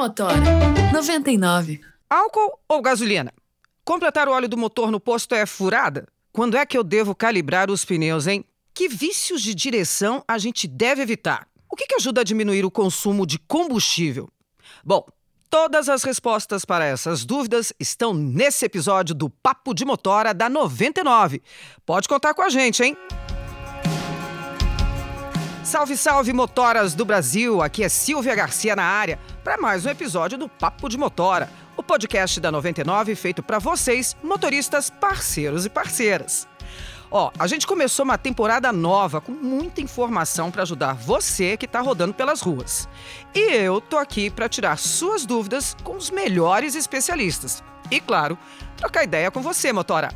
Motora 99. Álcool ou gasolina? Completar o óleo do motor no posto é furada? Quando é que eu devo calibrar os pneus, hein? Que vícios de direção a gente deve evitar? O que, que ajuda a diminuir o consumo de combustível? Bom, todas as respostas para essas dúvidas estão nesse episódio do Papo de Motora da 99. Pode contar com a gente, hein? Salve, salve, motoras do Brasil! Aqui é Silvia Garcia na área para mais um episódio do Papo de Motora, o podcast da 99 feito para vocês, motoristas parceiros e parceiras. Ó, a gente começou uma temporada nova com muita informação para ajudar você que está rodando pelas ruas. E eu tô aqui para tirar suas dúvidas com os melhores especialistas. E claro, trocar ideia com você, motora.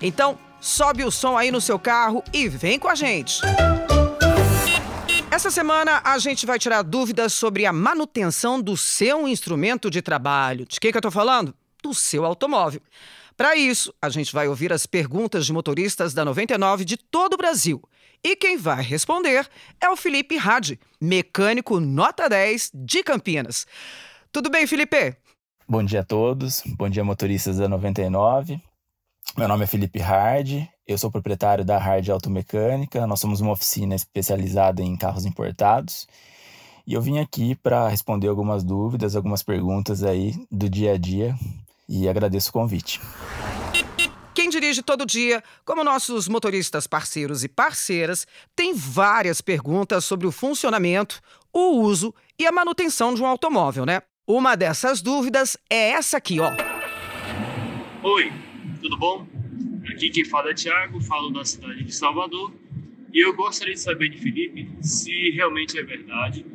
Então, sobe o som aí no seu carro e vem com a gente. Essa semana a gente vai tirar dúvidas sobre a manutenção do seu instrumento de trabalho. De que, que eu estou falando? Do seu automóvel. Para isso, a gente vai ouvir as perguntas de motoristas da 99 de todo o Brasil. E quem vai responder é o Felipe Hadi, mecânico nota 10 de Campinas. Tudo bem, Felipe? Bom dia a todos. Bom dia, motoristas da 99. Meu nome é Felipe Hard, eu sou proprietário da Hard Automecânica. Nós somos uma oficina especializada em carros importados. E eu vim aqui para responder algumas dúvidas, algumas perguntas aí do dia a dia e agradeço o convite. Quem dirige todo dia, como nossos motoristas parceiros e parceiras, tem várias perguntas sobre o funcionamento, o uso e a manutenção de um automóvel, né? Uma dessas dúvidas é essa aqui, ó. Oi, tudo bom? Aqui quem fala é Thiago, falo da cidade de Salvador e eu gostaria de saber de Felipe se realmente é verdade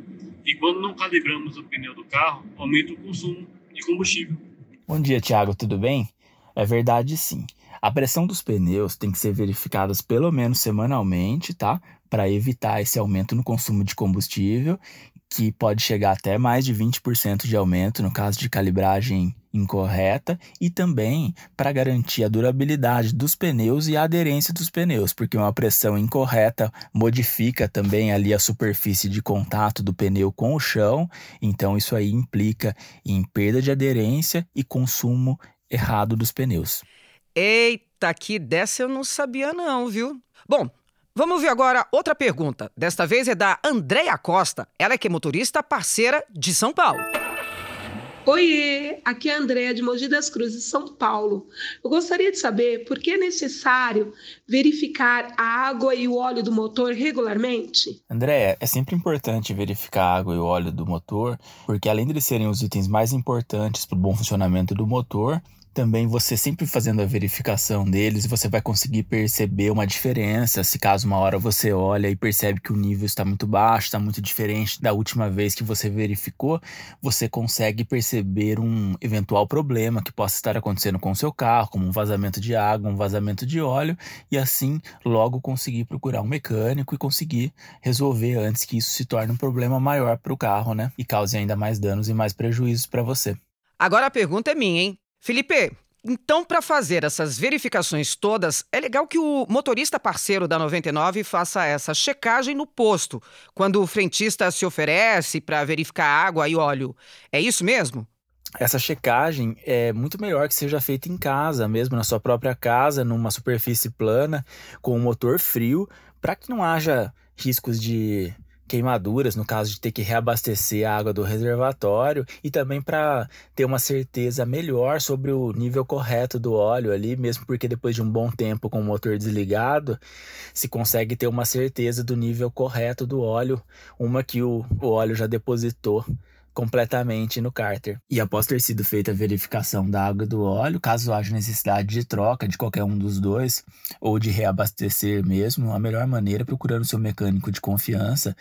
que quando não calibramos o pneu do carro, aumenta o consumo de combustível. Bom dia, Thiago, tudo bem? É verdade sim. A pressão dos pneus tem que ser verificada pelo menos semanalmente, tá? Para evitar esse aumento no consumo de combustível, que pode chegar até mais de 20% de aumento no caso de calibragem incorreta e também para garantir a durabilidade dos pneus e a aderência dos pneus, porque uma pressão incorreta modifica também ali a superfície de contato do pneu com o chão, então isso aí implica em perda de aderência e consumo errado dos pneus. Eita, que dessa eu não sabia não, viu? Bom, Vamos ver agora outra pergunta. Desta vez é da Andréia Costa. Ela é que é motorista parceira de São Paulo. Oiê, aqui é a Andréa de Mogi das Cruzes, São Paulo. Eu gostaria de saber por que é necessário verificar a água e o óleo do motor regularmente? Andréa, é sempre importante verificar a água e o óleo do motor, porque além de serem os itens mais importantes para o bom funcionamento do motor, também você sempre fazendo a verificação deles, você vai conseguir perceber uma diferença. Se caso uma hora você olha e percebe que o nível está muito baixo, está muito diferente da última vez que você verificou, você consegue perceber um eventual problema que possa estar acontecendo com o seu carro, como um vazamento de água, um vazamento de óleo, e assim logo conseguir procurar um mecânico e conseguir resolver antes que isso se torne um problema maior para o carro, né? E cause ainda mais danos e mais prejuízos para você. Agora a pergunta é minha, hein? Felipe, então, para fazer essas verificações todas, é legal que o motorista parceiro da 99 faça essa checagem no posto, quando o frentista se oferece para verificar água e óleo. É isso mesmo? Essa checagem é muito melhor que seja feita em casa, mesmo na sua própria casa, numa superfície plana, com o motor frio, para que não haja riscos de queimaduras, no caso de ter que reabastecer a água do reservatório, e também para ter uma certeza melhor sobre o nível correto do óleo ali, mesmo porque depois de um bom tempo com o motor desligado, se consegue ter uma certeza do nível correto do óleo, uma que o, o óleo já depositou completamente no cárter. E após ter sido feita a verificação da água e do óleo, caso haja necessidade de troca de qualquer um dos dois ou de reabastecer mesmo, a melhor maneira é procurando seu mecânico de confiança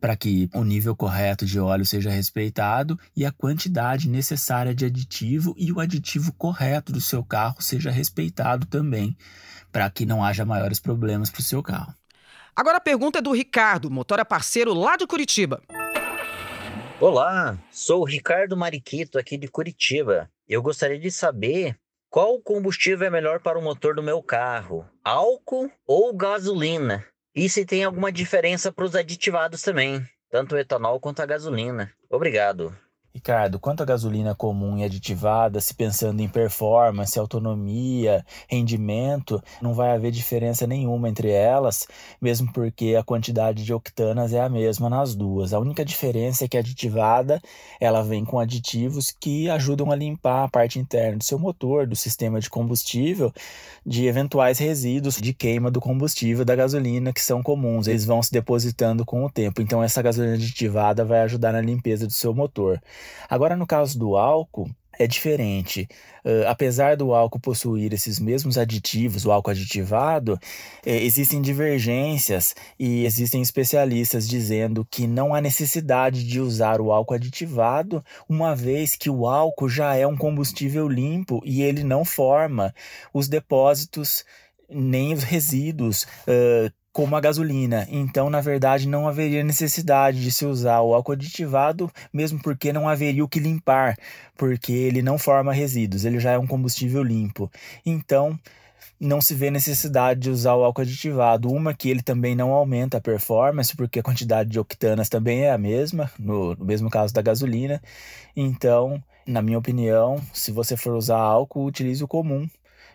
para que o nível correto de óleo seja respeitado e a quantidade necessária de aditivo e o aditivo correto do seu carro seja respeitado também, para que não haja maiores problemas para o seu carro. Agora a pergunta é do Ricardo, motora parceiro lá de Curitiba. Olá, sou o Ricardo Mariquito aqui de Curitiba. Eu gostaria de saber qual combustível é melhor para o motor do meu carro, álcool ou gasolina? E se tem alguma diferença para os aditivados também, tanto o etanol quanto a gasolina. Obrigado. Ricardo, quanto à gasolina comum e aditivada, se pensando em performance, autonomia, rendimento, não vai haver diferença nenhuma entre elas, mesmo porque a quantidade de octanas é a mesma nas duas. A única diferença é que a aditivada, ela vem com aditivos que ajudam a limpar a parte interna do seu motor, do sistema de combustível, de eventuais resíduos de queima do combustível da gasolina que são comuns. Eles vão se depositando com o tempo. Então essa gasolina aditivada vai ajudar na limpeza do seu motor. Agora, no caso do álcool, é diferente. Uh, apesar do álcool possuir esses mesmos aditivos, o álcool aditivado, eh, existem divergências e existem especialistas dizendo que não há necessidade de usar o álcool aditivado, uma vez que o álcool já é um combustível limpo e ele não forma os depósitos nem os resíduos uh, como a gasolina. Então, na verdade, não haveria necessidade de se usar o álcool aditivado, mesmo porque não haveria o que limpar, porque ele não forma resíduos, ele já é um combustível limpo. Então, não se vê necessidade de usar o álcool aditivado. Uma que ele também não aumenta a performance, porque a quantidade de octanas também é a mesma, no, no mesmo caso da gasolina. Então, na minha opinião, se você for usar álcool, utilize o comum,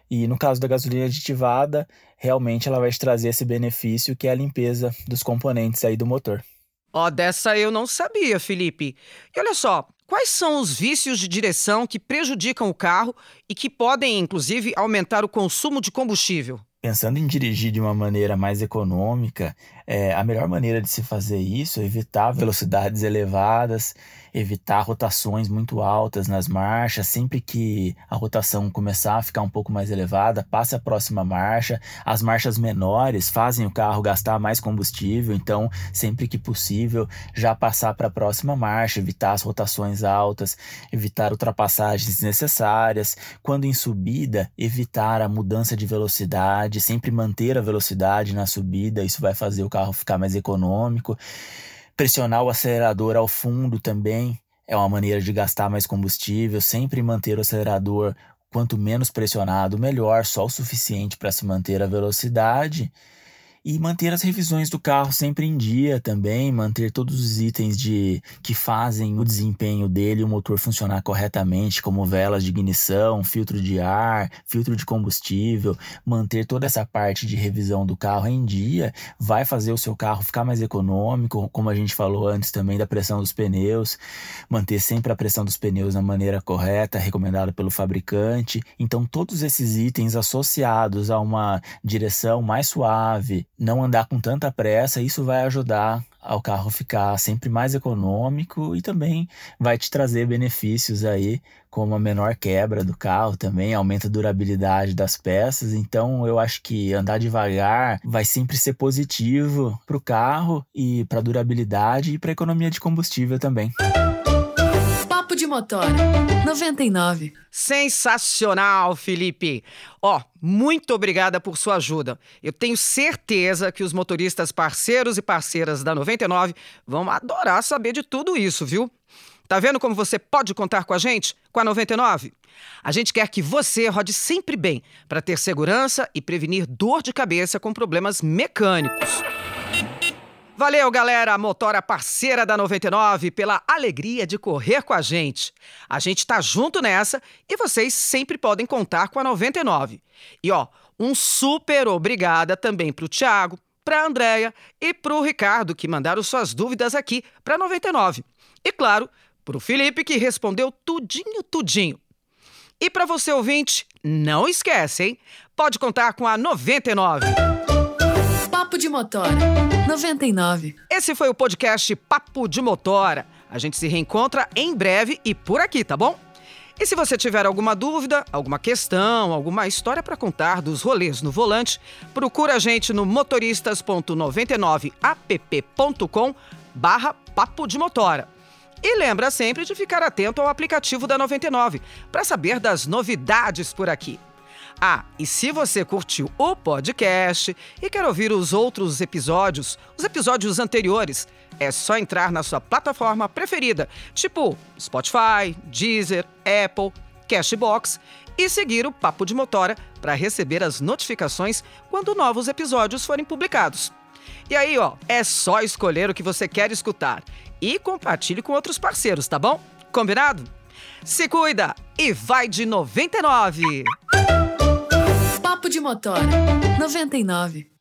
e no caso da gasolina aditivada, realmente ela vai te trazer esse benefício que é a limpeza dos componentes aí do motor. Ó, oh, dessa eu não sabia, Felipe. E olha só, quais são os vícios de direção que prejudicam o carro e que podem, inclusive, aumentar o consumo de combustível? Pensando em dirigir de uma maneira mais econômica, é, a melhor maneira de se fazer isso é evitar velocidades elevadas, evitar rotações muito altas nas marchas. Sempre que a rotação começar a ficar um pouco mais elevada, passe a próxima marcha. As marchas menores fazem o carro gastar mais combustível, então, sempre que possível, já passar para a próxima marcha, evitar as rotações altas, evitar ultrapassagens desnecessárias. Quando em subida, evitar a mudança de velocidade, sempre manter a velocidade na subida, isso vai fazer o carro ficar mais econômico. Pressionar o acelerador ao fundo também é uma maneira de gastar mais combustível, sempre manter o acelerador quanto menos pressionado, melhor, só o suficiente para se manter a velocidade e manter as revisões do carro sempre em dia também, manter todos os itens de que fazem o desempenho dele, o motor funcionar corretamente, como velas de ignição, filtro de ar, filtro de combustível, manter toda essa parte de revisão do carro em dia, vai fazer o seu carro ficar mais econômico, como a gente falou antes também da pressão dos pneus, manter sempre a pressão dos pneus na maneira correta, recomendada pelo fabricante. Então todos esses itens associados a uma direção mais suave, não andar com tanta pressa, isso vai ajudar ao carro ficar sempre mais econômico e também vai te trazer benefícios aí, como a menor quebra do carro também, aumenta a durabilidade das peças. Então eu acho que andar devagar vai sempre ser positivo para o carro e para a durabilidade e para a economia de combustível também. Papo de Motor 99. Sensacional, Felipe. Ó, oh, muito obrigada por sua ajuda. Eu tenho certeza que os motoristas parceiros e parceiras da 99 vão adorar saber de tudo isso, viu? Tá vendo como você pode contar com a gente, com a 99? A gente quer que você rode sempre bem para ter segurança e prevenir dor de cabeça com problemas mecânicos. Valeu, galera, motora parceira da 99, pela alegria de correr com a gente. A gente tá junto nessa e vocês sempre podem contar com a 99. E ó, um super obrigada também pro Thiago, pra Andréia e pro Ricardo que mandaram suas dúvidas aqui pra 99. E claro, pro Felipe que respondeu tudinho, tudinho. E para você ouvinte, não esquece, hein? Pode contar com a 99. Papo de Motora 99. Esse foi o podcast Papo de Motora. A gente se reencontra em breve e por aqui, tá bom? E se você tiver alguma dúvida, alguma questão, alguma história para contar dos rolês no volante, procura a gente no motoristas.99app.com barra Papo de Motora. E lembra sempre de ficar atento ao aplicativo da 99 para saber das novidades por aqui. Ah, e se você curtiu o podcast e quer ouvir os outros episódios, os episódios anteriores, é só entrar na sua plataforma preferida, tipo Spotify, Deezer, Apple, Cashbox e seguir o Papo de Motora para receber as notificações quando novos episódios forem publicados. E aí, ó, é só escolher o que você quer escutar e compartilhe com outros parceiros, tá bom? Combinado? Se cuida e vai de 99. Papo de Motora 99.